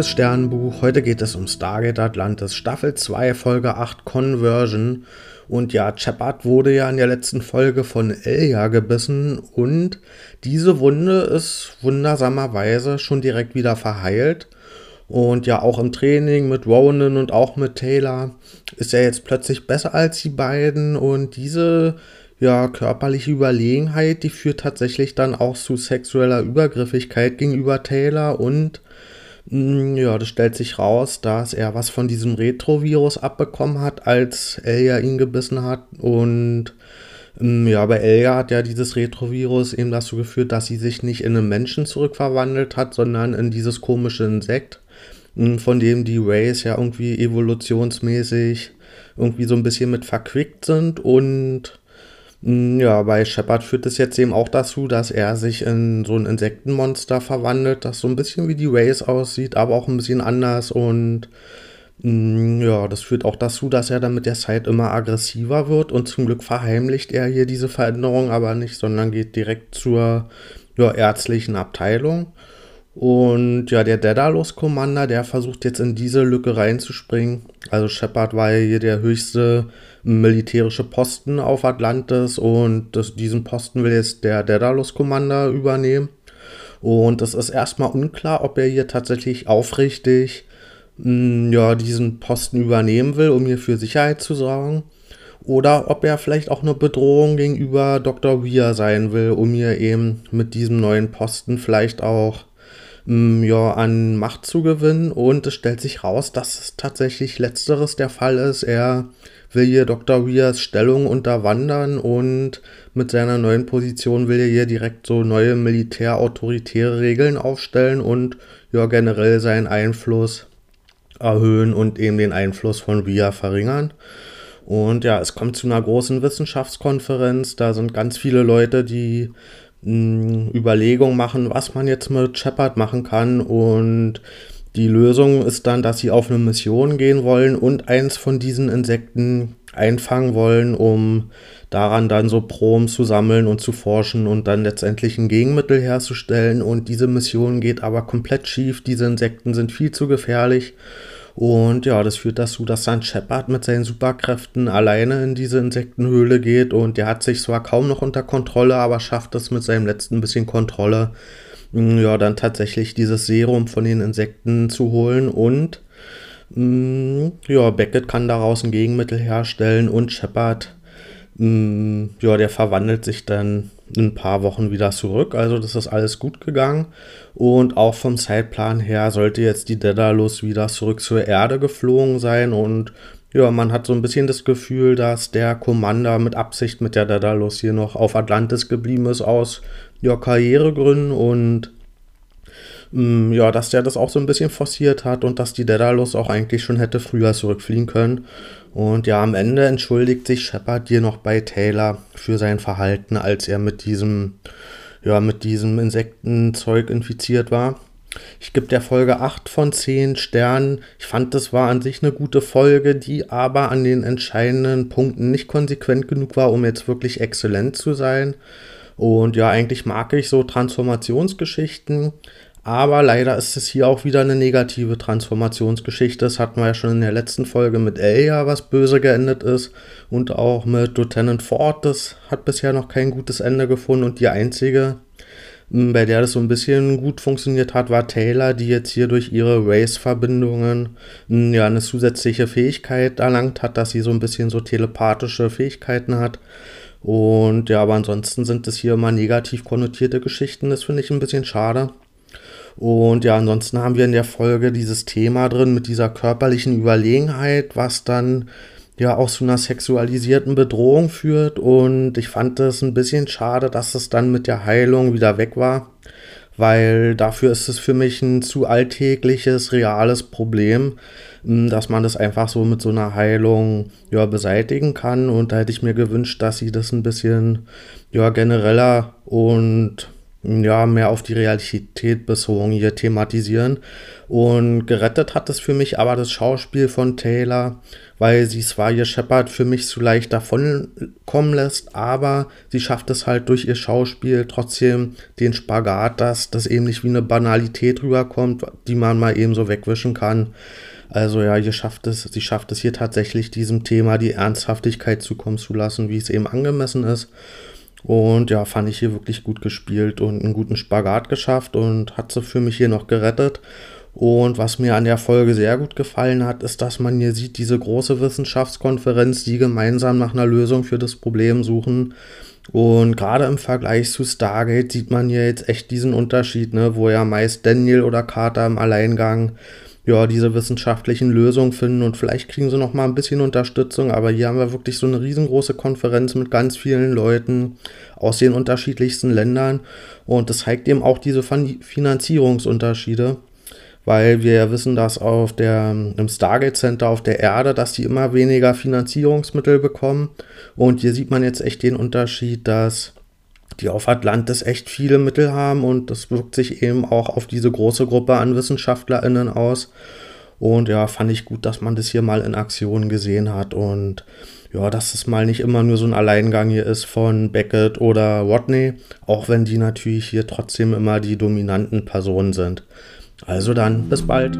liebes Sternbuch. Heute geht es um Stargate Atlantis, Staffel 2, Folge 8, Conversion. Und ja, Shepard wurde ja in der letzten Folge von Elia gebissen und diese Wunde ist wundersamerweise schon direkt wieder verheilt. Und ja, auch im Training mit Ronan und auch mit Taylor ist er jetzt plötzlich besser als die beiden. Und diese ja, körperliche Überlegenheit, die führt tatsächlich dann auch zu sexueller Übergriffigkeit gegenüber Taylor und ja, das stellt sich raus, dass er was von diesem Retrovirus abbekommen hat, als Elia ihn gebissen hat. Und mm, ja, bei Elia hat ja dieses Retrovirus eben dazu geführt, dass sie sich nicht in einen Menschen zurückverwandelt hat, sondern in dieses komische Insekt, mm, von dem die Rays ja irgendwie evolutionsmäßig irgendwie so ein bisschen mit verquickt sind und ja, bei Shepard führt es jetzt eben auch dazu, dass er sich in so ein Insektenmonster verwandelt, das so ein bisschen wie die Rays aussieht, aber auch ein bisschen anders. Und hm, ja, das führt auch dazu, dass er dann mit der Zeit immer aggressiver wird. Und zum Glück verheimlicht er hier diese Veränderung aber nicht, sondern geht direkt zur ja, ärztlichen Abteilung. Und ja, der Daedalus-Commander, der versucht jetzt in diese Lücke reinzuspringen. Also Shepard war ja hier der höchste militärische Posten auf Atlantis und das, diesen Posten will jetzt der Daedalus-Commander übernehmen. Und es ist erstmal unklar, ob er hier tatsächlich aufrichtig mh, hm, ja, diesen Posten übernehmen will, um hier für Sicherheit zu sorgen. Oder ob er vielleicht auch eine Bedrohung gegenüber Dr. Weir sein will, um hier eben mit diesem neuen Posten vielleicht auch ja, an Macht zu gewinnen. Und es stellt sich raus, dass es tatsächlich letzteres der Fall ist. Er will hier Dr. Weas Stellung unterwandern und mit seiner neuen Position will er hier direkt so neue militärautoritäre Regeln aufstellen und ja generell seinen Einfluss erhöhen und eben den Einfluss von Via verringern. Und ja, es kommt zu einer großen Wissenschaftskonferenz. Da sind ganz viele Leute, die Überlegung machen, was man jetzt mit Shepard machen kann. Und die Lösung ist dann, dass sie auf eine Mission gehen wollen und eins von diesen Insekten einfangen wollen, um daran dann so Proben zu sammeln und zu forschen und dann letztendlich ein Gegenmittel herzustellen. Und diese Mission geht aber komplett schief. Diese Insekten sind viel zu gefährlich und ja, das führt dazu, dass dann Shepard mit seinen Superkräften alleine in diese Insektenhöhle geht. Und der hat sich zwar kaum noch unter Kontrolle, aber schafft es mit seinem letzten bisschen Kontrolle, mm, ja, dann tatsächlich dieses Serum von den Insekten zu holen. Und mm, ja, Beckett kann daraus ein Gegenmittel herstellen. Und Shepard, mm, ja, der verwandelt sich dann ein paar Wochen wieder zurück. Also das ist alles gut gegangen. Und auch vom Zeitplan her sollte jetzt die Daedalus wieder zurück zur Erde geflogen sein. Und ja, man hat so ein bisschen das Gefühl, dass der Commander mit Absicht mit der Daedalus hier noch auf Atlantis geblieben ist aus ja, Karrieregründen und ja, dass der das auch so ein bisschen forciert hat und dass die Daedalus auch eigentlich schon hätte früher zurückfliegen können. Und ja, am Ende entschuldigt sich Shepard hier noch bei Taylor für sein Verhalten, als er mit diesem, ja, mit diesem Insektenzeug infiziert war. Ich gebe der Folge 8 von 10 Sternen. Ich fand, das war an sich eine gute Folge, die aber an den entscheidenden Punkten nicht konsequent genug war, um jetzt wirklich exzellent zu sein. Und ja, eigentlich mag ich so Transformationsgeschichten, aber leider ist es hier auch wieder eine negative Transformationsgeschichte. Das hatten wir ja schon in der letzten Folge mit Elia, was böse geendet ist. Und auch mit Lieutenant Ford. Das hat bisher noch kein gutes Ende gefunden. Und die einzige, bei der das so ein bisschen gut funktioniert hat, war Taylor, die jetzt hier durch ihre Race-Verbindungen ja eine zusätzliche Fähigkeit erlangt hat, dass sie so ein bisschen so telepathische Fähigkeiten hat. Und ja, aber ansonsten sind es hier immer negativ konnotierte Geschichten. Das finde ich ein bisschen schade. Und ja, ansonsten haben wir in der Folge dieses Thema drin mit dieser körperlichen Überlegenheit, was dann ja auch zu einer sexualisierten Bedrohung führt. Und ich fand es ein bisschen schade, dass es dann mit der Heilung wieder weg war, weil dafür ist es für mich ein zu alltägliches, reales Problem, hm, dass man das einfach so mit so einer Heilung ja beseitigen kann. Und da hätte ich mir gewünscht, dass sie das ein bisschen ja genereller und ja, mehr auf die Realität bezogen hier thematisieren. Und gerettet hat es für mich aber das Schauspiel von Taylor, weil sie zwar ihr Shepard für mich zu leicht davon kommen lässt, aber sie schafft es halt durch ihr Schauspiel trotzdem den Spagat, dass das eben nicht wie eine Banalität rüberkommt, die man mal eben so wegwischen kann. Also ja, ihr schafft es, sie schafft es hier tatsächlich diesem Thema die Ernsthaftigkeit zukommen zu lassen, wie es eben angemessen ist. Und ja, fand ich hier wirklich gut gespielt und einen guten Spagat geschafft und hat sie für mich hier noch gerettet. Und was mir an der Folge sehr gut gefallen hat, ist, dass man hier sieht, diese große Wissenschaftskonferenz, die gemeinsam nach einer Lösung für das Problem suchen. Und gerade im Vergleich zu Stargate sieht man hier jetzt echt diesen Unterschied, ne, wo ja meist Daniel oder Carter im Alleingang ja, diese wissenschaftlichen Lösungen finden und vielleicht kriegen sie noch mal ein bisschen Unterstützung, aber hier haben wir wirklich so eine riesengroße Konferenz mit ganz vielen Leuten aus den unterschiedlichsten Ländern und das zeigt eben auch diese Finanzierungsunterschiede, weil wir ja wissen, dass auf der, im Stargate Center auf der Erde, dass die immer weniger Finanzierungsmittel bekommen und hier sieht man jetzt echt den Unterschied, dass die auf Atlantis echt viele Mittel haben und das wirkt sich eben auch auf diese große Gruppe an WissenschaftlerInnen aus. Und ja, fand ich gut, dass man das hier mal in Aktion gesehen hat und ja, dass es mal nicht immer nur so ein Alleingang hier ist von Beckett oder Watney, auch wenn die natürlich hier trotzdem immer die dominanten Personen sind. Also dann, bis bald.